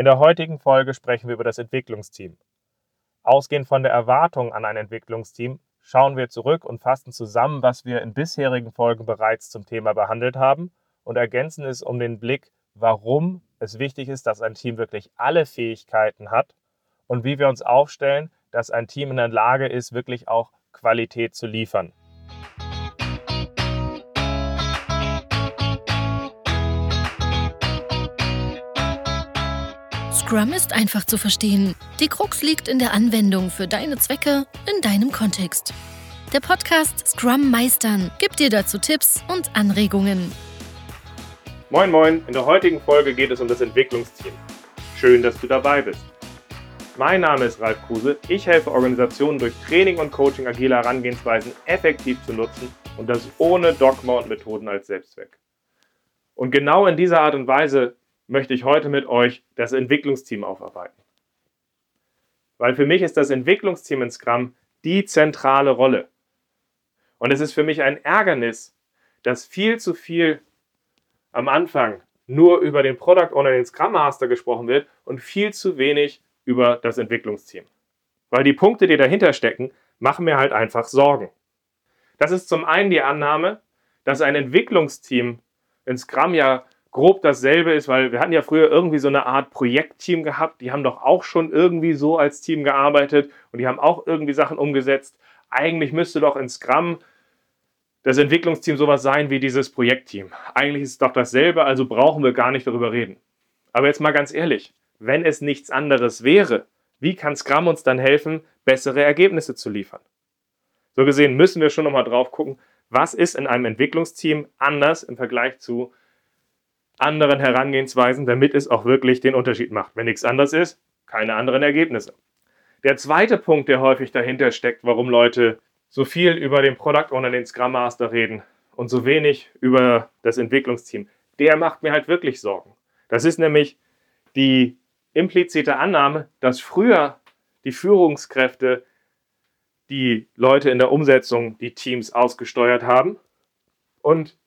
In der heutigen Folge sprechen wir über das Entwicklungsteam. Ausgehend von der Erwartung an ein Entwicklungsteam schauen wir zurück und fassen zusammen, was wir in bisherigen Folgen bereits zum Thema behandelt haben und ergänzen es um den Blick, warum es wichtig ist, dass ein Team wirklich alle Fähigkeiten hat und wie wir uns aufstellen, dass ein Team in der Lage ist, wirklich auch Qualität zu liefern. Scrum ist einfach zu verstehen. Die Krux liegt in der Anwendung für deine Zwecke in deinem Kontext. Der Podcast Scrum Meistern gibt dir dazu Tipps und Anregungen. Moin Moin, in der heutigen Folge geht es um das Entwicklungsteam. Schön, dass du dabei bist. Mein Name ist Ralf Kruse. Ich helfe Organisationen durch Training und Coaching agile Herangehensweisen effektiv zu nutzen und das ohne Dogma und Methoden als Selbstzweck. Und genau in dieser Art und Weise möchte ich heute mit euch das Entwicklungsteam aufarbeiten. Weil für mich ist das Entwicklungsteam in Scrum die zentrale Rolle. Und es ist für mich ein Ärgernis, dass viel zu viel am Anfang nur über den Product Owner, den Scrum Master gesprochen wird und viel zu wenig über das Entwicklungsteam. Weil die Punkte, die dahinter stecken, machen mir halt einfach Sorgen. Das ist zum einen die Annahme, dass ein Entwicklungsteam in Scrum ja grob dasselbe ist, weil wir hatten ja früher irgendwie so eine Art Projektteam gehabt, die haben doch auch schon irgendwie so als Team gearbeitet und die haben auch irgendwie Sachen umgesetzt. Eigentlich müsste doch in Scrum das Entwicklungsteam sowas sein wie dieses Projektteam. Eigentlich ist es doch dasselbe, also brauchen wir gar nicht darüber reden. Aber jetzt mal ganz ehrlich, wenn es nichts anderes wäre, wie kann Scrum uns dann helfen, bessere Ergebnisse zu liefern? So gesehen müssen wir schon nochmal drauf gucken, was ist in einem Entwicklungsteam anders im Vergleich zu anderen Herangehensweisen, damit es auch wirklich den Unterschied macht. Wenn nichts anderes ist, keine anderen Ergebnisse. Der zweite Punkt, der häufig dahinter steckt, warum Leute so viel über den Product Owner, den Scrum Master reden und so wenig über das Entwicklungsteam, der macht mir halt wirklich Sorgen. Das ist nämlich die implizite Annahme, dass früher die Führungskräfte die Leute in der Umsetzung die Teams ausgesteuert haben und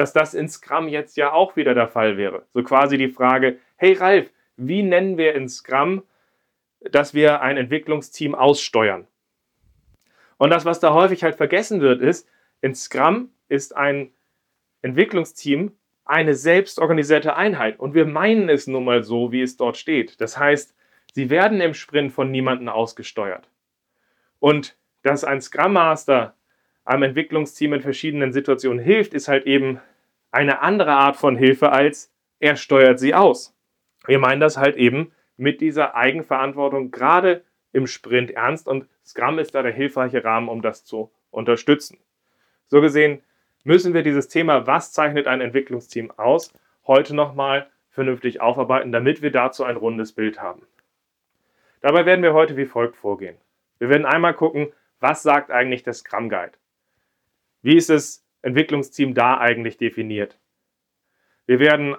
dass das in Scrum jetzt ja auch wieder der Fall wäre. So quasi die Frage, hey Ralf, wie nennen wir in Scrum, dass wir ein Entwicklungsteam aussteuern? Und das, was da häufig halt vergessen wird, ist, in Scrum ist ein Entwicklungsteam eine selbstorganisierte Einheit. Und wir meinen es nun mal so, wie es dort steht. Das heißt, sie werden im Sprint von niemandem ausgesteuert. Und dass ein Scrum Master einem Entwicklungsteam in verschiedenen Situationen hilft, ist halt eben eine andere Art von Hilfe als er steuert sie aus. Wir meinen das halt eben mit dieser Eigenverantwortung gerade im Sprint ernst und Scrum ist da der hilfreiche Rahmen, um das zu unterstützen. So gesehen müssen wir dieses Thema, was zeichnet ein Entwicklungsteam aus, heute nochmal vernünftig aufarbeiten, damit wir dazu ein rundes Bild haben. Dabei werden wir heute wie folgt vorgehen. Wir werden einmal gucken, was sagt eigentlich der Scrum Guide? Wie ist das Entwicklungsteam da eigentlich definiert? Wir werden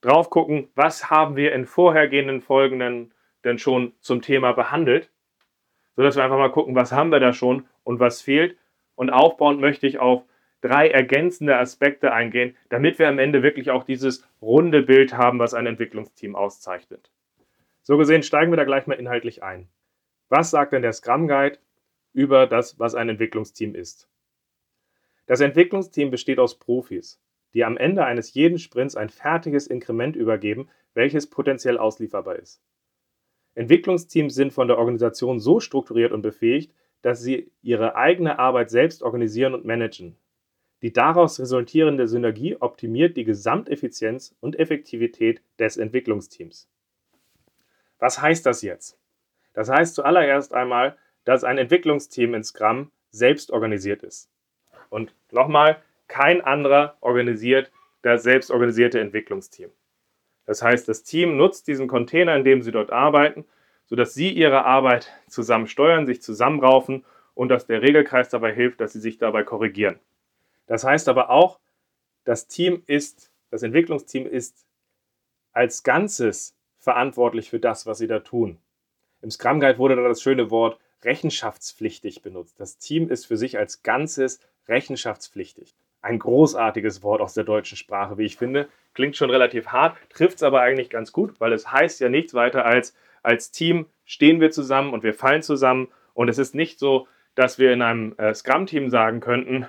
drauf gucken, was haben wir in vorhergehenden Folgen denn schon zum Thema behandelt, sodass wir einfach mal gucken, was haben wir da schon und was fehlt. Und aufbauend möchte ich auf drei ergänzende Aspekte eingehen, damit wir am Ende wirklich auch dieses runde Bild haben, was ein Entwicklungsteam auszeichnet. So gesehen steigen wir da gleich mal inhaltlich ein. Was sagt denn der Scrum Guide über das, was ein Entwicklungsteam ist? Das Entwicklungsteam besteht aus Profis, die am Ende eines jeden Sprints ein fertiges Inkrement übergeben, welches potenziell auslieferbar ist. Entwicklungsteams sind von der Organisation so strukturiert und befähigt, dass sie ihre eigene Arbeit selbst organisieren und managen. Die daraus resultierende Synergie optimiert die Gesamteffizienz und Effektivität des Entwicklungsteams. Was heißt das jetzt? Das heißt zuallererst einmal, dass ein Entwicklungsteam in Scrum selbst organisiert ist. Und nochmal, kein anderer organisiert das selbstorganisierte Entwicklungsteam. Das heißt, das Team nutzt diesen Container, in dem sie dort arbeiten, sodass sie ihre Arbeit zusammen steuern, sich zusammenraufen und dass der Regelkreis dabei hilft, dass sie sich dabei korrigieren. Das heißt aber auch, das Team ist, das Entwicklungsteam ist als Ganzes verantwortlich für das, was sie da tun. Im Scrum Guide wurde da das schöne Wort rechenschaftspflichtig benutzt. Das Team ist für sich als Ganzes rechenschaftspflichtig. ein großartiges Wort aus der deutschen Sprache, wie ich finde. Klingt schon relativ hart, trifft es aber eigentlich ganz gut, weil es heißt ja nichts weiter als, als Team stehen wir zusammen und wir fallen zusammen. Und es ist nicht so, dass wir in einem äh, Scrum-Team sagen könnten,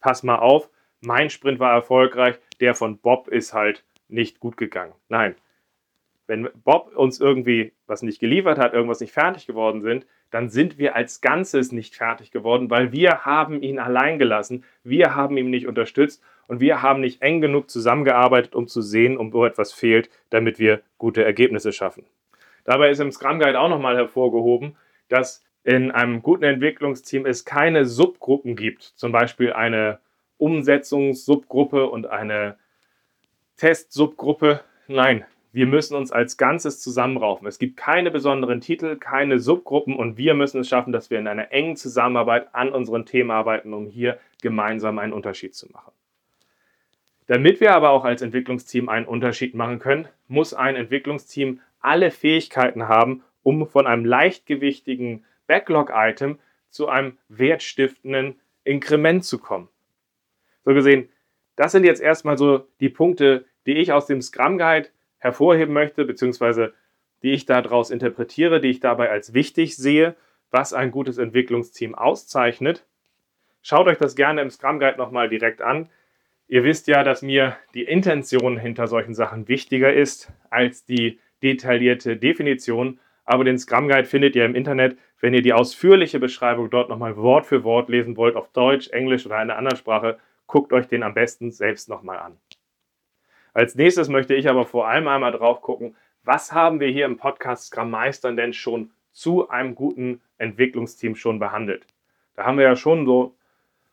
pass mal auf, mein Sprint war erfolgreich, der von Bob ist halt nicht gut gegangen. Nein, wenn Bob uns irgendwie was nicht geliefert hat, irgendwas nicht fertig geworden sind, dann sind wir als Ganzes nicht fertig geworden, weil wir haben ihn allein gelassen, wir haben ihn nicht unterstützt und wir haben nicht eng genug zusammengearbeitet, um zu sehen, um wo etwas fehlt, damit wir gute Ergebnisse schaffen. Dabei ist im Scrum Guide auch nochmal hervorgehoben, dass in einem guten Entwicklungsteam es keine Subgruppen gibt, zum Beispiel eine Umsetzungssubgruppe und eine Testsubgruppe. Nein, wir müssen uns als Ganzes zusammenraufen. Es gibt keine besonderen Titel, keine Subgruppen und wir müssen es schaffen, dass wir in einer engen Zusammenarbeit an unseren Themen arbeiten, um hier gemeinsam einen Unterschied zu machen. Damit wir aber auch als Entwicklungsteam einen Unterschied machen können, muss ein Entwicklungsteam alle Fähigkeiten haben, um von einem leichtgewichtigen Backlog-Item zu einem wertstiftenden Inkrement zu kommen. So gesehen, das sind jetzt erstmal so die Punkte, die ich aus dem Scrum Guide hervorheben möchte, beziehungsweise die ich daraus interpretiere, die ich dabei als wichtig sehe, was ein gutes Entwicklungsteam auszeichnet. Schaut euch das gerne im Scrum Guide nochmal direkt an. Ihr wisst ja, dass mir die Intention hinter solchen Sachen wichtiger ist als die detaillierte Definition. Aber den Scrum Guide findet ihr im Internet. Wenn ihr die ausführliche Beschreibung dort nochmal Wort für Wort lesen wollt, auf Deutsch, Englisch oder einer anderen Sprache, guckt euch den am besten selbst nochmal an. Als nächstes möchte ich aber vor allem einmal drauf gucken, was haben wir hier im Podcast Scrum Meistern denn schon zu einem guten Entwicklungsteam schon behandelt. Da haben wir ja schon so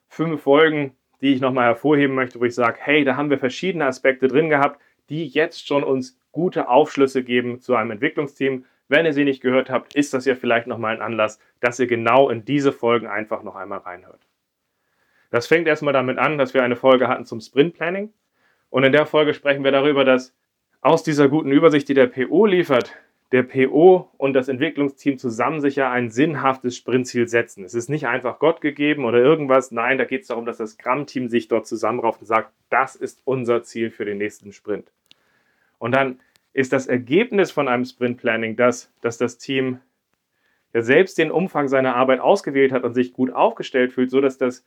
fünf Folgen, die ich nochmal hervorheben möchte, wo ich sage, hey, da haben wir verschiedene Aspekte drin gehabt, die jetzt schon uns gute Aufschlüsse geben zu einem Entwicklungsteam. Wenn ihr sie nicht gehört habt, ist das ja vielleicht nochmal ein Anlass, dass ihr genau in diese Folgen einfach noch einmal reinhört. Das fängt erstmal damit an, dass wir eine Folge hatten zum Sprint Planning. Und in der Folge sprechen wir darüber, dass aus dieser guten Übersicht, die der PO liefert, der PO und das Entwicklungsteam zusammen sich ja ein sinnhaftes Sprintziel setzen. Es ist nicht einfach Gott gegeben oder irgendwas. Nein, da geht es darum, dass das Scrum-Team sich dort zusammenrauft und sagt, das ist unser Ziel für den nächsten Sprint. Und dann ist das Ergebnis von einem Sprint-Planning das, dass das Team ja selbst den Umfang seiner Arbeit ausgewählt hat und sich gut aufgestellt fühlt, sodass das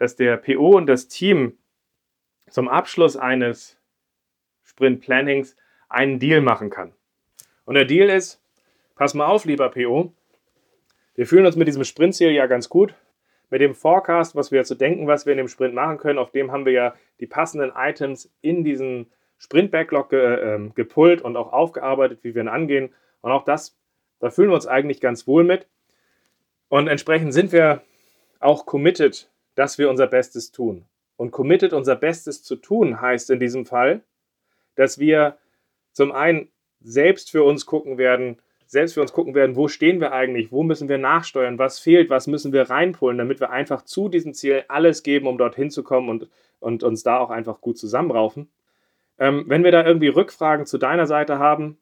dass der PO und das Team zum Abschluss eines Sprint Plannings einen Deal machen kann. Und der Deal ist, pass mal auf, lieber PO, wir fühlen uns mit diesem Sprintziel ja ganz gut. Mit dem Forecast, was wir zu denken, was wir in dem Sprint machen können, auf dem haben wir ja die passenden Items in diesen Sprint-Backlog ge, äh, gepullt und auch aufgearbeitet, wie wir ihn angehen. Und auch das, da fühlen wir uns eigentlich ganz wohl mit. Und entsprechend sind wir auch committed dass wir unser Bestes tun. Und committed unser Bestes zu tun heißt in diesem Fall, dass wir zum einen selbst für uns gucken werden, selbst für uns gucken werden, wo stehen wir eigentlich, wo müssen wir nachsteuern, was fehlt, was müssen wir reinpullen, damit wir einfach zu diesem Ziel alles geben, um dorthin zu kommen und, und uns da auch einfach gut zusammenraufen. Ähm, wenn wir da irgendwie Rückfragen zu deiner Seite haben,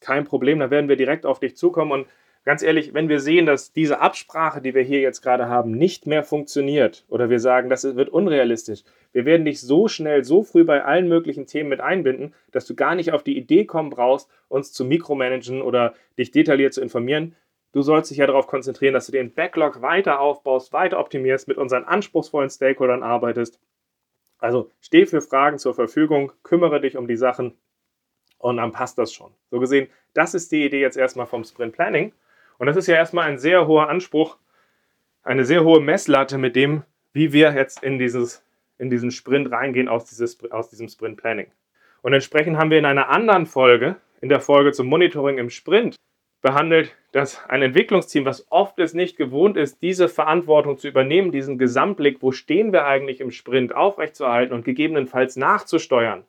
kein Problem, dann werden wir direkt auf dich zukommen und ganz ehrlich, wenn wir sehen, dass diese Absprache, die wir hier jetzt gerade haben, nicht mehr funktioniert oder wir sagen, das wird unrealistisch, wir werden dich so schnell, so früh bei allen möglichen Themen mit einbinden, dass du gar nicht auf die Idee kommen brauchst, uns zu mikromanagen oder dich detailliert zu informieren. Du sollst dich ja darauf konzentrieren, dass du den Backlog weiter aufbaust, weiter optimierst, mit unseren anspruchsvollen Stakeholdern arbeitest. Also steh für Fragen zur Verfügung, kümmere dich um die Sachen und dann passt das schon. So gesehen, das ist die Idee jetzt erstmal vom Sprint Planning. Und das ist ja erstmal ein sehr hoher Anspruch, eine sehr hohe Messlatte mit dem, wie wir jetzt in, dieses, in diesen Sprint reingehen aus, dieses, aus diesem Sprint Planning. Und entsprechend haben wir in einer anderen Folge, in der Folge zum Monitoring im Sprint, behandelt, dass ein Entwicklungsteam, was oft es nicht gewohnt ist, diese Verantwortung zu übernehmen, diesen Gesamtblick, wo stehen wir eigentlich im Sprint, aufrechtzuerhalten und gegebenenfalls nachzusteuern,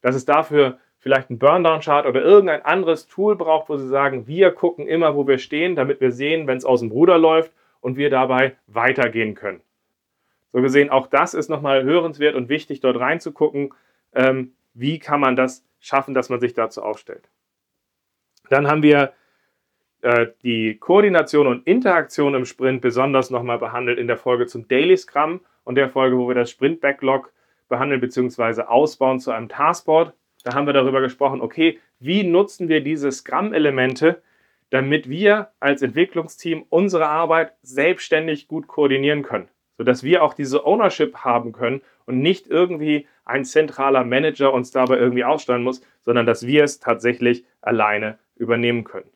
dass es dafür vielleicht einen Burndown-Chart oder irgendein anderes Tool braucht, wo sie sagen, wir gucken immer, wo wir stehen, damit wir sehen, wenn es aus dem Ruder läuft und wir dabei weitergehen können. So gesehen, auch das ist nochmal hörenswert und wichtig, dort reinzugucken, ähm, wie kann man das schaffen, dass man sich dazu aufstellt. Dann haben wir äh, die Koordination und Interaktion im Sprint besonders nochmal behandelt in der Folge zum Daily Scrum und der Folge, wo wir das Sprint-Backlog behandeln bzw. ausbauen zu einem Taskboard. Da haben wir darüber gesprochen, okay, wie nutzen wir diese Scrum-Elemente, damit wir als Entwicklungsteam unsere Arbeit selbstständig gut koordinieren können, sodass wir auch diese Ownership haben können und nicht irgendwie ein zentraler Manager uns dabei irgendwie aussteuern muss, sondern dass wir es tatsächlich alleine übernehmen können.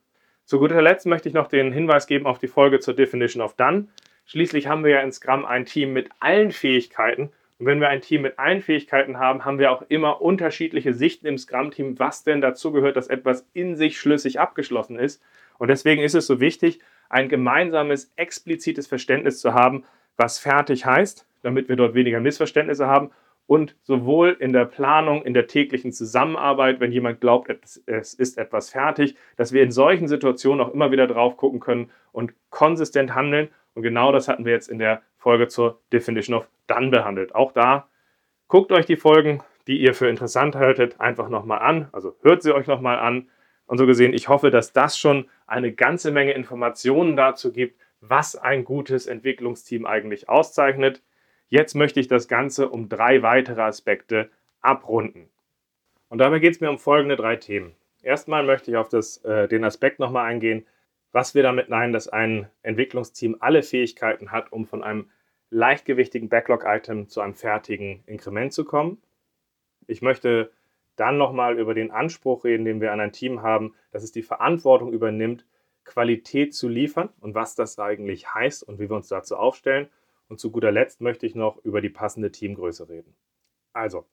Zu guter Letzt möchte ich noch den Hinweis geben auf die Folge zur Definition of Done. Schließlich haben wir ja in Scrum ein Team mit allen Fähigkeiten. Und wenn wir ein Team mit allen Fähigkeiten haben, haben wir auch immer unterschiedliche Sichten im Scrum-Team, was denn dazu gehört, dass etwas in sich schlüssig abgeschlossen ist. Und deswegen ist es so wichtig, ein gemeinsames, explizites Verständnis zu haben, was fertig heißt, damit wir dort weniger Missverständnisse haben und sowohl in der Planung, in der täglichen Zusammenarbeit, wenn jemand glaubt, es ist etwas fertig, dass wir in solchen Situationen auch immer wieder drauf gucken können und konsistent handeln und genau das hatten wir jetzt in der Folge zur Definition of Done behandelt. Auch da guckt euch die Folgen, die ihr für interessant haltet, einfach nochmal an. Also hört sie euch nochmal an. Und so gesehen, ich hoffe, dass das schon eine ganze Menge Informationen dazu gibt, was ein gutes Entwicklungsteam eigentlich auszeichnet. Jetzt möchte ich das Ganze um drei weitere Aspekte abrunden. Und dabei geht es mir um folgende drei Themen. Erstmal möchte ich auf das, äh, den Aspekt nochmal eingehen, was wir damit meinen, dass ein Entwicklungsteam alle Fähigkeiten hat, um von einem leichtgewichtigen Backlog-Item zu einem fertigen Inkrement zu kommen. Ich möchte dann nochmal über den Anspruch reden, den wir an ein Team haben, dass es die Verantwortung übernimmt, Qualität zu liefern und was das eigentlich heißt und wie wir uns dazu aufstellen. Und zu guter Letzt möchte ich noch über die passende Teamgröße reden. Also,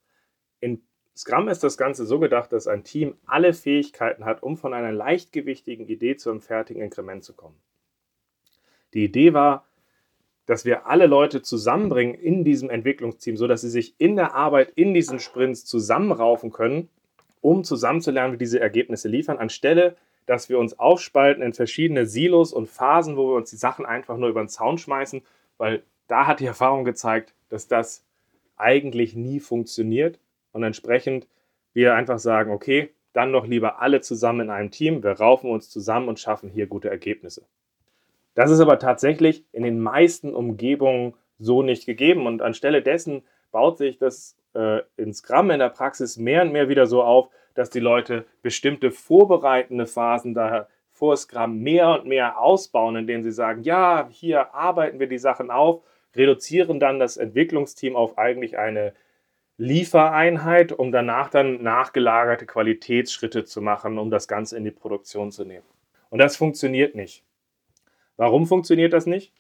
in Scrum ist das Ganze so gedacht, dass ein Team alle Fähigkeiten hat, um von einer leichtgewichtigen Idee zu einem fertigen Inkrement zu kommen. Die Idee war, dass wir alle Leute zusammenbringen in diesem Entwicklungsteam, sodass sie sich in der Arbeit in diesen Sprints zusammenraufen können, um zusammenzulernen, wie diese Ergebnisse liefern, anstelle dass wir uns aufspalten in verschiedene Silos und Phasen, wo wir uns die Sachen einfach nur über den Zaun schmeißen, weil da hat die Erfahrung gezeigt, dass das eigentlich nie funktioniert und entsprechend wir einfach sagen, okay, dann noch lieber alle zusammen in einem Team, wir raufen uns zusammen und schaffen hier gute Ergebnisse. Das ist aber tatsächlich in den meisten Umgebungen so nicht gegeben und anstelle dessen baut sich das äh, in Scrum in der Praxis mehr und mehr wieder so auf, dass die Leute bestimmte vorbereitende Phasen da vor Scrum mehr und mehr ausbauen, indem sie sagen, ja, hier arbeiten wir die Sachen auf, reduzieren dann das Entwicklungsteam auf eigentlich eine Liefereinheit, um danach dann nachgelagerte Qualitätsschritte zu machen, um das Ganze in die Produktion zu nehmen. Und das funktioniert nicht. Warum funktioniert das nicht?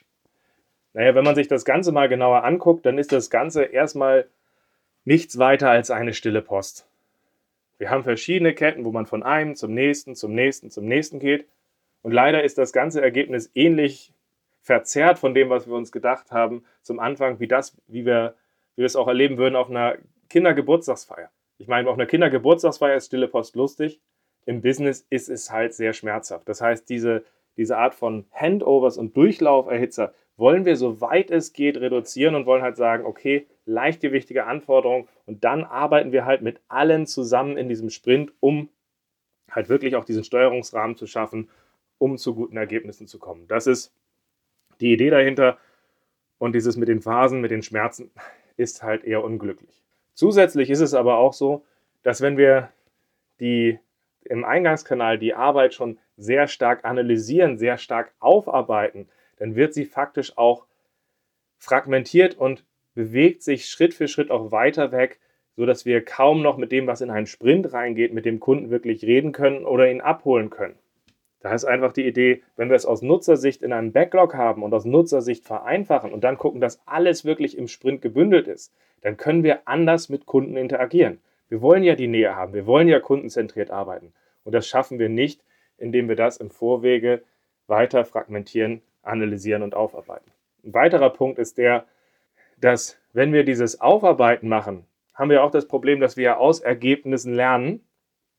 Naja, wenn man sich das Ganze mal genauer anguckt, dann ist das Ganze erstmal nichts weiter als eine stille Post. Wir haben verschiedene Ketten, wo man von einem zum nächsten, zum nächsten, zum nächsten geht. Und leider ist das ganze Ergebnis ähnlich verzerrt von dem, was wir uns gedacht haben zum Anfang, wie das, wie wir wie wir es auch erleben würden auf einer Kindergeburtstagsfeier. Ich meine, auf einer Kindergeburtstagsfeier ist Stille Post lustig. Im Business ist es halt sehr schmerzhaft. Das heißt, diese, diese Art von Handovers und Durchlauferhitzer wollen wir so weit es geht reduzieren und wollen halt sagen, okay, leichtgewichtige Anforderungen und dann arbeiten wir halt mit allen zusammen in diesem Sprint, um halt wirklich auch diesen Steuerungsrahmen zu schaffen, um zu guten Ergebnissen zu kommen. Das ist die Idee dahinter und dieses mit den Phasen, mit den Schmerzen ist halt eher unglücklich. Zusätzlich ist es aber auch so, dass wenn wir die im Eingangskanal die Arbeit schon sehr stark analysieren, sehr stark aufarbeiten, dann wird sie faktisch auch fragmentiert und bewegt sich Schritt für Schritt auch weiter weg, sodass wir kaum noch mit dem, was in einen Sprint reingeht, mit dem Kunden wirklich reden können oder ihn abholen können. Da ist einfach die Idee, wenn wir es aus Nutzersicht in einem Backlog haben und aus Nutzersicht vereinfachen und dann gucken, dass alles wirklich im Sprint gebündelt ist, dann können wir anders mit Kunden interagieren. Wir wollen ja die Nähe haben, wir wollen ja kundenzentriert arbeiten. Und das schaffen wir nicht, indem wir das im Vorwege weiter fragmentieren, analysieren und aufarbeiten. Ein weiterer Punkt ist der, dass wenn wir dieses Aufarbeiten machen, haben wir auch das Problem, dass wir aus Ergebnissen lernen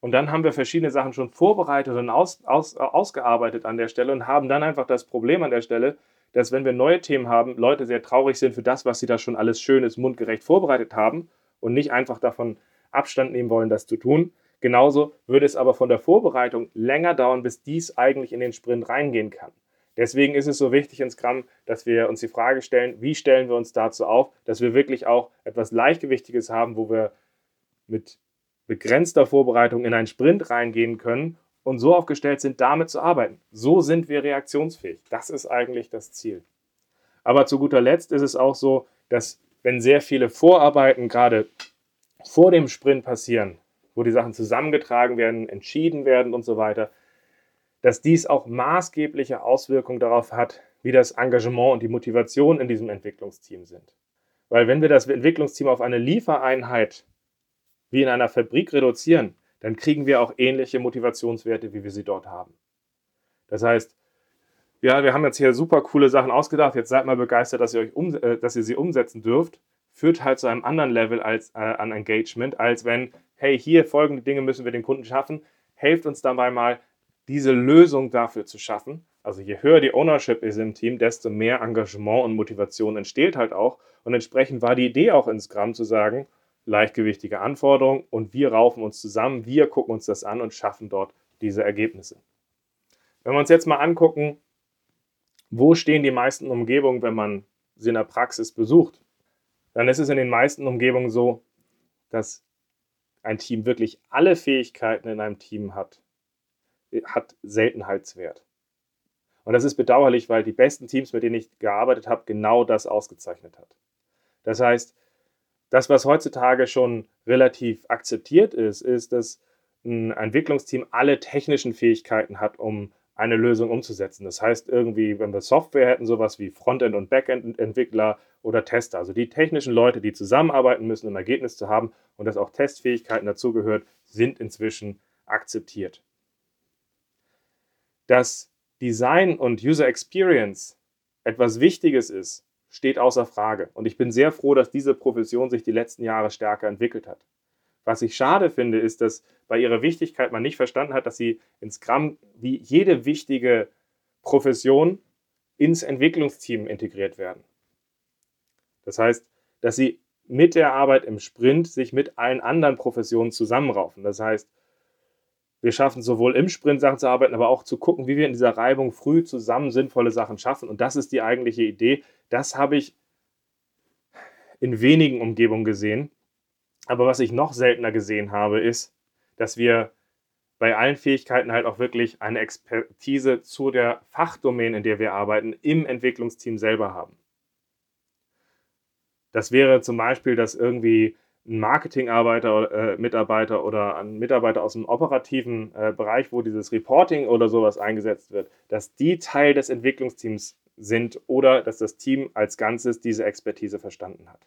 und dann haben wir verschiedene Sachen schon vorbereitet und aus, aus, ausgearbeitet an der Stelle und haben dann einfach das Problem an der Stelle, dass wenn wir neue Themen haben, Leute sehr traurig sind für das, was sie da schon alles schönes, mundgerecht vorbereitet haben und nicht einfach davon Abstand nehmen wollen, das zu tun. Genauso würde es aber von der Vorbereitung länger dauern, bis dies eigentlich in den Sprint reingehen kann. Deswegen ist es so wichtig in Scrum, dass wir uns die Frage stellen, wie stellen wir uns dazu auf, dass wir wirklich auch etwas Leichtgewichtiges haben, wo wir mit begrenzter Vorbereitung in einen Sprint reingehen können und so aufgestellt sind, damit zu arbeiten. So sind wir reaktionsfähig. Das ist eigentlich das Ziel. Aber zu guter Letzt ist es auch so, dass wenn sehr viele Vorarbeiten gerade vor dem Sprint passieren, wo die Sachen zusammengetragen werden, entschieden werden und so weiter, dass dies auch maßgebliche Auswirkungen darauf hat, wie das Engagement und die Motivation in diesem Entwicklungsteam sind. Weil wenn wir das Entwicklungsteam auf eine Liefereinheit wie in einer Fabrik reduzieren, dann kriegen wir auch ähnliche Motivationswerte, wie wir sie dort haben. Das heißt, ja, wir haben jetzt hier super coole Sachen ausgedacht, jetzt seid mal begeistert, dass ihr, euch um, äh, dass ihr sie umsetzen dürft, führt halt zu einem anderen Level als, äh, an Engagement, als wenn, hey, hier folgende Dinge müssen wir den Kunden schaffen, helft uns dabei mal, diese Lösung dafür zu schaffen. Also je höher die Ownership ist im Team, desto mehr Engagement und Motivation entsteht halt auch. Und entsprechend war die Idee auch in Scrum zu sagen, leichtgewichtige Anforderungen und wir raufen uns zusammen, wir gucken uns das an und schaffen dort diese Ergebnisse. Wenn wir uns jetzt mal angucken, wo stehen die meisten Umgebungen, wenn man sie in der Praxis besucht, dann ist es in den meisten Umgebungen so, dass ein Team wirklich alle Fähigkeiten in einem Team hat, hat Seltenheitswert. Und das ist bedauerlich, weil die besten Teams, mit denen ich gearbeitet habe, genau das ausgezeichnet hat. Das heißt, das, was heutzutage schon relativ akzeptiert ist, ist, dass ein Entwicklungsteam alle technischen Fähigkeiten hat, um eine Lösung umzusetzen. Das heißt, irgendwie, wenn wir Software hätten, sowas wie Frontend- und Backend-Entwickler oder Tester, also die technischen Leute, die zusammenarbeiten müssen, um Ergebnis zu haben und dass auch Testfähigkeiten dazugehört, sind inzwischen akzeptiert. Dass Design und User Experience etwas Wichtiges ist, steht außer Frage. Und ich bin sehr froh, dass diese Profession sich die letzten Jahre stärker entwickelt hat. Was ich schade finde, ist, dass bei ihrer Wichtigkeit man nicht verstanden hat, dass sie in Scrum wie jede wichtige Profession ins Entwicklungsteam integriert werden. Das heißt, dass sie mit der Arbeit im Sprint sich mit allen anderen Professionen zusammenraufen. Das heißt, wir schaffen sowohl im Sprint Sachen zu arbeiten, aber auch zu gucken, wie wir in dieser Reibung früh zusammen sinnvolle Sachen schaffen. Und das ist die eigentliche Idee. Das habe ich in wenigen Umgebungen gesehen. Aber was ich noch seltener gesehen habe, ist, dass wir bei allen Fähigkeiten halt auch wirklich eine Expertise zu der Fachdomäne, in der wir arbeiten, im Entwicklungsteam selber haben. Das wäre zum Beispiel, dass irgendwie ein Marketingarbeiter, äh, Mitarbeiter oder ein Mitarbeiter aus dem operativen äh, Bereich, wo dieses Reporting oder sowas eingesetzt wird, dass die Teil des Entwicklungsteams sind oder dass das Team als Ganzes diese Expertise verstanden hat.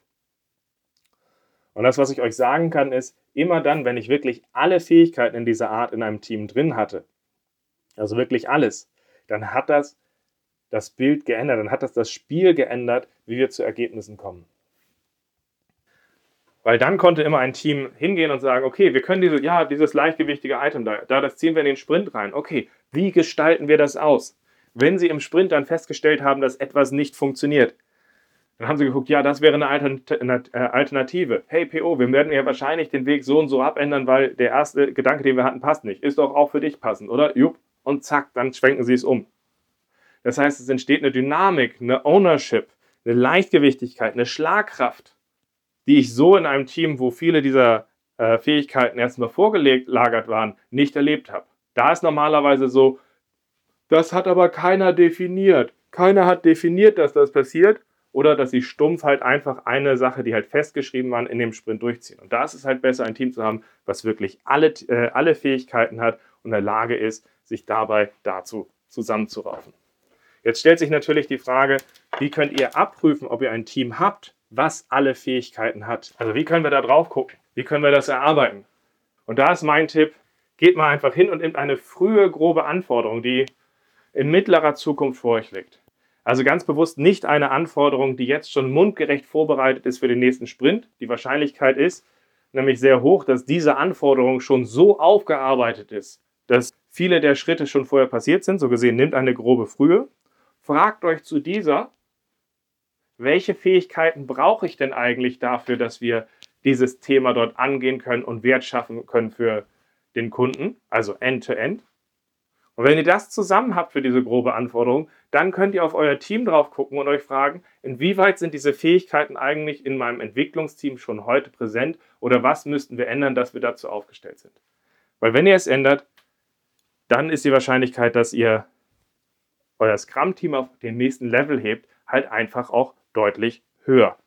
Und das, was ich euch sagen kann, ist, immer dann, wenn ich wirklich alle Fähigkeiten in dieser Art in einem Team drin hatte, also wirklich alles, dann hat das das Bild geändert, dann hat das das Spiel geändert, wie wir zu Ergebnissen kommen. Weil dann konnte immer ein Team hingehen und sagen, okay, wir können diese, ja, dieses leichtgewichtige Item da, da, das ziehen wir in den Sprint rein. Okay, wie gestalten wir das aus? Wenn Sie im Sprint dann festgestellt haben, dass etwas nicht funktioniert, dann haben sie geguckt, ja, das wäre eine äh, Alternative. Hey PO, wir werden ja wahrscheinlich den Weg so und so abändern, weil der erste Gedanke, den wir hatten, passt nicht. Ist doch auch für dich passend, oder? Jupp. Und zack, dann schwenken sie es um. Das heißt, es entsteht eine Dynamik, eine Ownership, eine Leichtgewichtigkeit, eine Schlagkraft die ich so in einem Team, wo viele dieser äh, Fähigkeiten erstmal vorgelagert waren, nicht erlebt habe. Da ist normalerweise so, das hat aber keiner definiert. Keiner hat definiert, dass das passiert oder dass sie stumpf halt einfach eine Sache, die halt festgeschrieben waren, in dem Sprint durchziehen. Und da ist es halt besser, ein Team zu haben, was wirklich alle, äh, alle Fähigkeiten hat und in der Lage ist, sich dabei dazu zusammenzuraufen. Jetzt stellt sich natürlich die Frage, wie könnt ihr abprüfen, ob ihr ein Team habt, was alle Fähigkeiten hat. Also wie können wir da drauf gucken? Wie können wir das erarbeiten? Und da ist mein Tipp, geht mal einfach hin und nimmt eine frühe, grobe Anforderung, die in mittlerer Zukunft vor euch liegt. Also ganz bewusst nicht eine Anforderung, die jetzt schon mundgerecht vorbereitet ist für den nächsten Sprint. Die Wahrscheinlichkeit ist nämlich sehr hoch, dass diese Anforderung schon so aufgearbeitet ist, dass viele der Schritte schon vorher passiert sind. So gesehen, nimmt eine grobe Frühe. Fragt euch zu dieser, welche Fähigkeiten brauche ich denn eigentlich dafür, dass wir dieses Thema dort angehen können und Wert schaffen können für den Kunden, also End-to-End. -End. Und wenn ihr das zusammen habt für diese grobe Anforderung, dann könnt ihr auf euer Team drauf gucken und euch fragen, inwieweit sind diese Fähigkeiten eigentlich in meinem Entwicklungsteam schon heute präsent oder was müssten wir ändern, dass wir dazu aufgestellt sind. Weil wenn ihr es ändert, dann ist die Wahrscheinlichkeit, dass ihr euer Scrum-Team auf den nächsten Level hebt, halt einfach auch deutlich höher.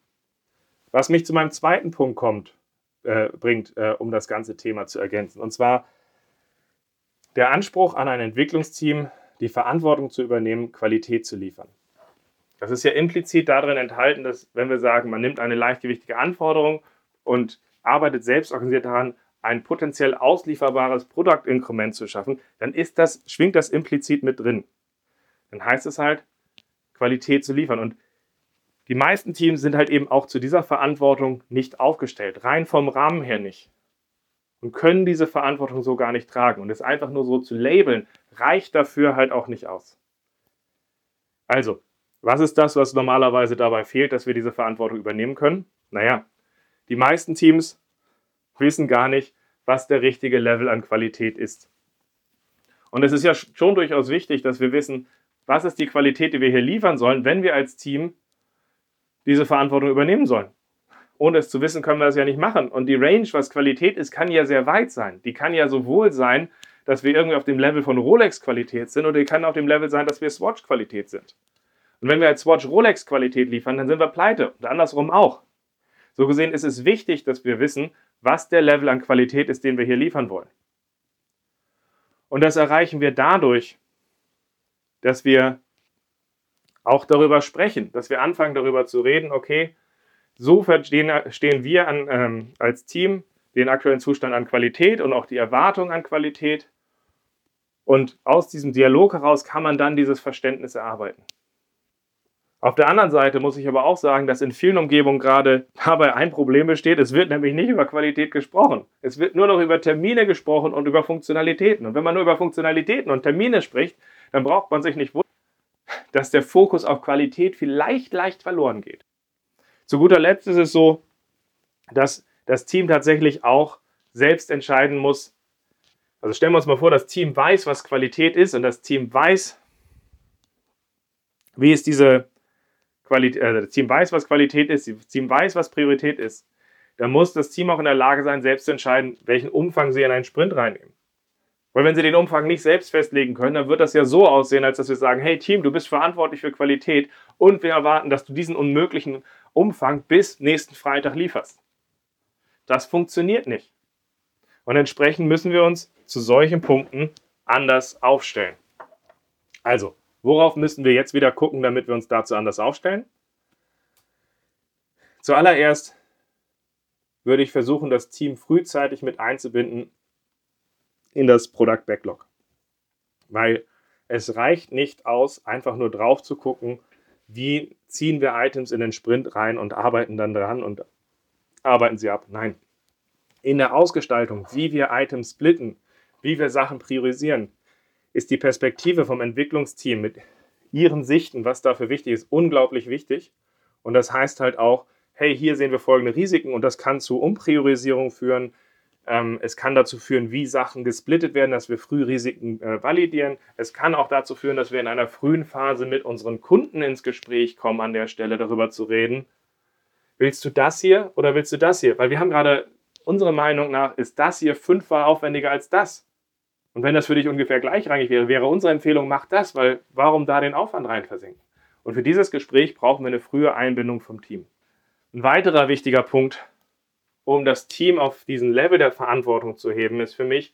Was mich zu meinem zweiten Punkt kommt, äh, bringt, äh, um das ganze Thema zu ergänzen. Und zwar der Anspruch an ein Entwicklungsteam, die Verantwortung zu übernehmen, Qualität zu liefern. Das ist ja implizit darin enthalten, dass wenn wir sagen, man nimmt eine leichtgewichtige Anforderung und arbeitet selbst organisiert daran, ein potenziell auslieferbares Produktinkrement zu schaffen, dann ist das, schwingt das implizit mit drin. Dann heißt es halt, Qualität zu liefern. Und die meisten Teams sind halt eben auch zu dieser Verantwortung nicht aufgestellt, rein vom Rahmen her nicht. Und können diese Verantwortung so gar nicht tragen. Und es einfach nur so zu labeln, reicht dafür halt auch nicht aus. Also, was ist das, was normalerweise dabei fehlt, dass wir diese Verantwortung übernehmen können? Naja, die meisten Teams wissen gar nicht, was der richtige Level an Qualität ist. Und es ist ja schon durchaus wichtig, dass wir wissen, was ist die Qualität, die wir hier liefern sollen, wenn wir als Team diese Verantwortung übernehmen sollen. Ohne es zu wissen, können wir das ja nicht machen. Und die Range, was Qualität ist, kann ja sehr weit sein. Die kann ja sowohl sein, dass wir irgendwie auf dem Level von Rolex-Qualität sind, oder die kann auf dem Level sein, dass wir Swatch-Qualität sind. Und wenn wir als Swatch Rolex-Qualität liefern, dann sind wir pleite. Und andersrum auch. So gesehen ist es wichtig, dass wir wissen, was der Level an Qualität ist, den wir hier liefern wollen. Und das erreichen wir dadurch, dass wir auch darüber sprechen, dass wir anfangen darüber zu reden, okay, so verstehen, stehen wir an, ähm, als Team den aktuellen Zustand an Qualität und auch die Erwartung an Qualität. Und aus diesem Dialog heraus kann man dann dieses Verständnis erarbeiten. Auf der anderen Seite muss ich aber auch sagen, dass in vielen Umgebungen gerade dabei ein Problem besteht. Es wird nämlich nicht über Qualität gesprochen. Es wird nur noch über Termine gesprochen und über Funktionalitäten. Und wenn man nur über Funktionalitäten und Termine spricht, dann braucht man sich nicht wundern, dass der Fokus auf Qualität vielleicht leicht verloren geht. Zu guter Letzt ist es so, dass das Team tatsächlich auch selbst entscheiden muss. Also stellen wir uns mal vor, das Team weiß, was Qualität ist und das Team weiß, wie es diese Qualität, äh, das Team weiß, was Qualität ist, das Team weiß, was Priorität ist. Dann muss das Team auch in der Lage sein, selbst zu entscheiden, welchen Umfang sie in einen Sprint reinnehmen. Weil wenn sie den Umfang nicht selbst festlegen können, dann wird das ja so aussehen, als dass wir sagen, hey Team, du bist verantwortlich für Qualität und wir erwarten, dass du diesen unmöglichen Umfang bis nächsten Freitag lieferst. Das funktioniert nicht. Und entsprechend müssen wir uns zu solchen Punkten anders aufstellen. Also, worauf müssen wir jetzt wieder gucken, damit wir uns dazu anders aufstellen? Zuallererst würde ich versuchen, das Team frühzeitig mit einzubinden in das Product Backlog. Weil es reicht nicht aus, einfach nur drauf zu gucken, wie ziehen wir Items in den Sprint rein und arbeiten dann dran und arbeiten sie ab. Nein. In der Ausgestaltung, wie wir Items splitten, wie wir Sachen priorisieren, ist die Perspektive vom Entwicklungsteam mit ihren Sichten, was dafür wichtig ist, unglaublich wichtig. Und das heißt halt auch, hey, hier sehen wir folgende Risiken und das kann zu Umpriorisierung führen, es kann dazu führen, wie Sachen gesplittet werden, dass wir früh Risiken äh, validieren. Es kann auch dazu führen, dass wir in einer frühen Phase mit unseren Kunden ins Gespräch kommen, an der Stelle darüber zu reden. Willst du das hier oder willst du das hier? Weil wir haben gerade, unserer Meinung nach, ist das hier fünfmal aufwendiger als das. Und wenn das für dich ungefähr gleichrangig wäre, wäre unsere Empfehlung, mach das, weil warum da den Aufwand rein versinken? Und für dieses Gespräch brauchen wir eine frühe Einbindung vom Team. Ein weiterer wichtiger Punkt um das Team auf diesen Level der Verantwortung zu heben, ist für mich,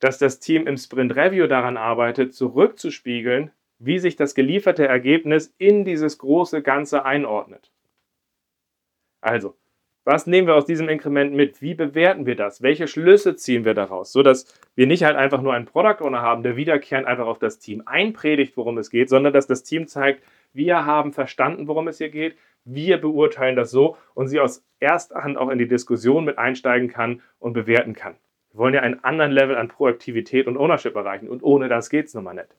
dass das Team im Sprint Review daran arbeitet, zurückzuspiegeln, wie sich das gelieferte Ergebnis in dieses große Ganze einordnet. Also, was nehmen wir aus diesem Inkrement mit? Wie bewerten wir das? Welche Schlüsse ziehen wir daraus? So dass wir nicht halt einfach nur einen Product Owner haben, der wiederkehrend einfach auf das Team einpredigt, worum es geht, sondern dass das Team zeigt, wir haben verstanden, worum es hier geht, wir beurteilen das so und sie aus erster Hand auch in die Diskussion mit einsteigen kann und bewerten kann. Wir wollen ja einen anderen Level an Proaktivität und Ownership erreichen und ohne das geht es nun mal nicht.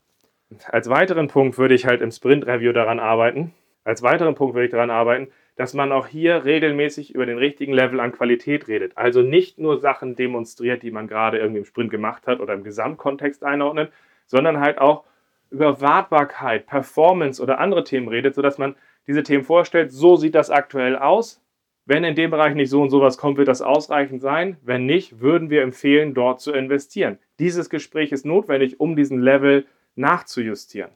Als weiteren Punkt würde ich halt im Sprint-Review daran arbeiten, als weiteren Punkt würde ich daran arbeiten, dass man auch hier regelmäßig über den richtigen Level an Qualität redet. Also nicht nur Sachen demonstriert, die man gerade irgendwie im Sprint gemacht hat oder im Gesamtkontext einordnet, sondern halt auch über Wartbarkeit, Performance oder andere Themen redet, sodass man diese Themen vorstellt, so sieht das aktuell aus. Wenn in dem Bereich nicht so und sowas kommt, wird das ausreichend sein. Wenn nicht, würden wir empfehlen, dort zu investieren. Dieses Gespräch ist notwendig, um diesen Level nachzujustieren.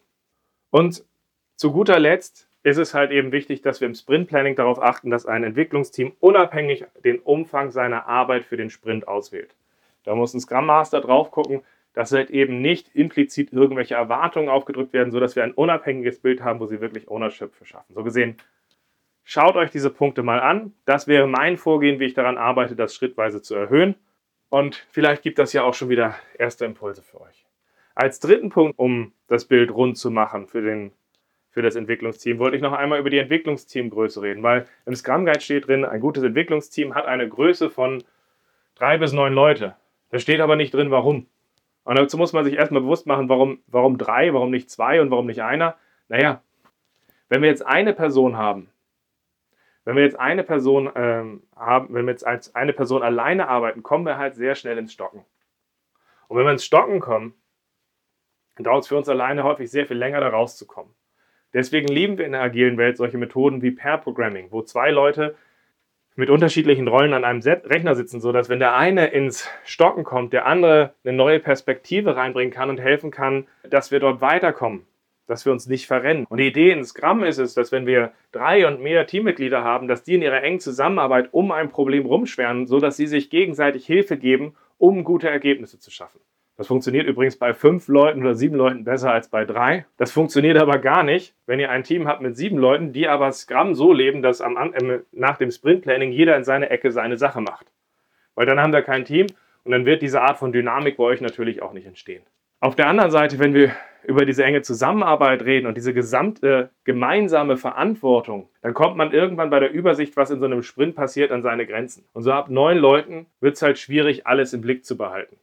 Und zu guter Letzt ist es halt eben wichtig, dass wir im Sprint Planning darauf achten, dass ein Entwicklungsteam unabhängig den Umfang seiner Arbeit für den Sprint auswählt. Da muss ein Scrum Master drauf gucken, dass halt eben nicht implizit irgendwelche Erwartungen aufgedrückt werden, sodass wir ein unabhängiges Bild haben, wo sie wirklich Ownership für schaffen. So gesehen, schaut euch diese Punkte mal an. Das wäre mein Vorgehen, wie ich daran arbeite, das schrittweise zu erhöhen. Und vielleicht gibt das ja auch schon wieder erste Impulse für euch. Als dritten Punkt, um das Bild rund zu machen für, den, für das Entwicklungsteam, wollte ich noch einmal über die Entwicklungsteamgröße reden, weil im Scrum Guide steht drin, ein gutes Entwicklungsteam hat eine Größe von drei bis neun Leute. Da steht aber nicht drin, warum. Und dazu muss man sich erstmal bewusst machen, warum, warum drei, warum nicht zwei und warum nicht einer. Naja, wenn wir jetzt eine Person haben, wenn wir jetzt eine Person ähm, haben, wenn wir jetzt als eine Person alleine arbeiten, kommen wir halt sehr schnell ins Stocken. Und wenn wir ins Stocken kommen, dauert es für uns alleine häufig sehr viel länger, da rauszukommen. Deswegen lieben wir in der agilen Welt solche Methoden wie Pair Programming, wo zwei Leute mit unterschiedlichen Rollen an einem Rechner sitzen, sodass wenn der eine ins Stocken kommt, der andere eine neue Perspektive reinbringen kann und helfen kann, dass wir dort weiterkommen, dass wir uns nicht verrennen. Und die Idee in Scrum ist es, dass wenn wir drei und mehr Teammitglieder haben, dass die in ihrer engen Zusammenarbeit um ein Problem rumschweren, sodass sie sich gegenseitig Hilfe geben, um gute Ergebnisse zu schaffen. Das funktioniert übrigens bei fünf Leuten oder sieben Leuten besser als bei drei. Das funktioniert aber gar nicht, wenn ihr ein Team habt mit sieben Leuten, die aber Scrum so leben, dass am, äh, nach dem Sprint-Planning jeder in seiner Ecke seine Sache macht. Weil dann haben wir kein Team und dann wird diese Art von Dynamik bei euch natürlich auch nicht entstehen. Auf der anderen Seite, wenn wir über diese enge Zusammenarbeit reden und diese gesamte gemeinsame Verantwortung, dann kommt man irgendwann bei der Übersicht, was in so einem Sprint passiert, an seine Grenzen. Und so ab neun Leuten wird es halt schwierig, alles im Blick zu behalten.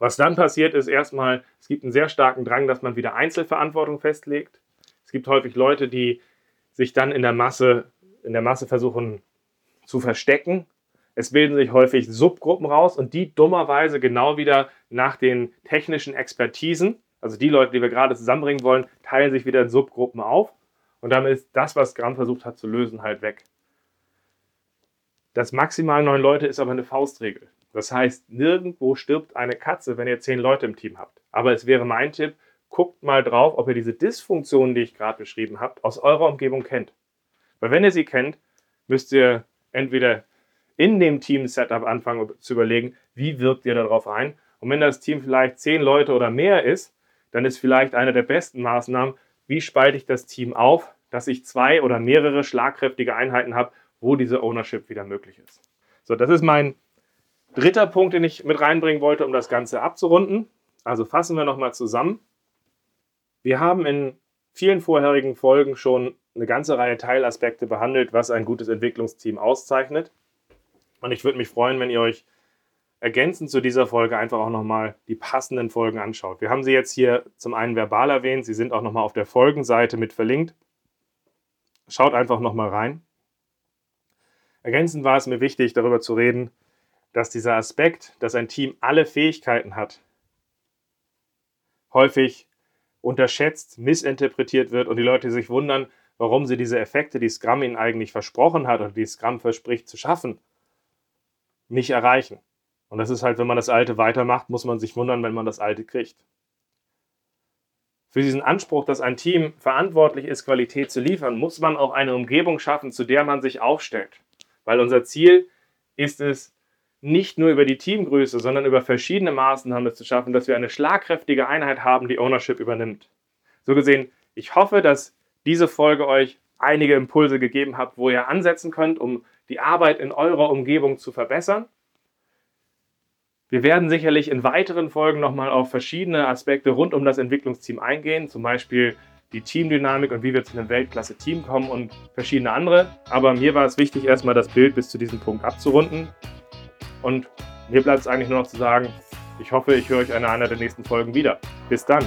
Was dann passiert, ist erstmal, es gibt einen sehr starken Drang, dass man wieder Einzelverantwortung festlegt. Es gibt häufig Leute, die sich dann in der Masse, in der Masse versuchen zu verstecken. Es bilden sich häufig Subgruppen raus und die dummerweise genau wieder nach den technischen Expertisen, also die Leute, die wir gerade zusammenbringen wollen, teilen sich wieder in Subgruppen auf und damit ist das, was Gramm versucht hat zu lösen, halt weg. Das maximal neun Leute ist aber eine Faustregel. Das heißt, nirgendwo stirbt eine Katze, wenn ihr zehn Leute im Team habt. Aber es wäre mein Tipp, guckt mal drauf, ob ihr diese Dysfunktionen, die ich gerade beschrieben habe, aus eurer Umgebung kennt. Weil wenn ihr sie kennt, müsst ihr entweder in dem Team-Setup anfangen zu überlegen, wie wirkt ihr darauf ein. Und wenn das Team vielleicht zehn Leute oder mehr ist, dann ist vielleicht eine der besten Maßnahmen, wie spalte ich das Team auf, dass ich zwei oder mehrere schlagkräftige Einheiten habe, wo diese Ownership wieder möglich ist. So, das ist mein Dritter Punkt, den ich mit reinbringen wollte, um das Ganze abzurunden. Also fassen wir nochmal zusammen. Wir haben in vielen vorherigen Folgen schon eine ganze Reihe Teilaspekte behandelt, was ein gutes Entwicklungsteam auszeichnet. Und ich würde mich freuen, wenn ihr euch ergänzend zu dieser Folge einfach auch nochmal die passenden Folgen anschaut. Wir haben sie jetzt hier zum einen verbal erwähnt, sie sind auch nochmal auf der Folgenseite mit verlinkt. Schaut einfach nochmal rein. Ergänzend war es mir wichtig, darüber zu reden, dass dieser Aspekt, dass ein Team alle Fähigkeiten hat, häufig unterschätzt, missinterpretiert wird und die Leute sich wundern, warum sie diese Effekte, die Scrum ihnen eigentlich versprochen hat oder die Scrum verspricht zu schaffen, nicht erreichen. Und das ist halt, wenn man das Alte weitermacht, muss man sich wundern, wenn man das Alte kriegt. Für diesen Anspruch, dass ein Team verantwortlich ist, Qualität zu liefern, muss man auch eine Umgebung schaffen, zu der man sich aufstellt. Weil unser Ziel ist es, nicht nur über die Teamgröße, sondern über verschiedene Maßnahmen zu schaffen, dass wir eine schlagkräftige Einheit haben, die Ownership übernimmt. So gesehen, ich hoffe, dass diese Folge euch einige Impulse gegeben hat, wo ihr ansetzen könnt, um die Arbeit in eurer Umgebung zu verbessern. Wir werden sicherlich in weiteren Folgen nochmal auf verschiedene Aspekte rund um das Entwicklungsteam eingehen, zum Beispiel die Teamdynamik und wie wir zu einem Weltklasse-Team kommen und verschiedene andere. Aber mir war es wichtig, erstmal das Bild bis zu diesem Punkt abzurunden. Und mir bleibt es eigentlich nur noch zu sagen, ich hoffe, ich höre euch in einer der nächsten Folgen wieder. Bis dann.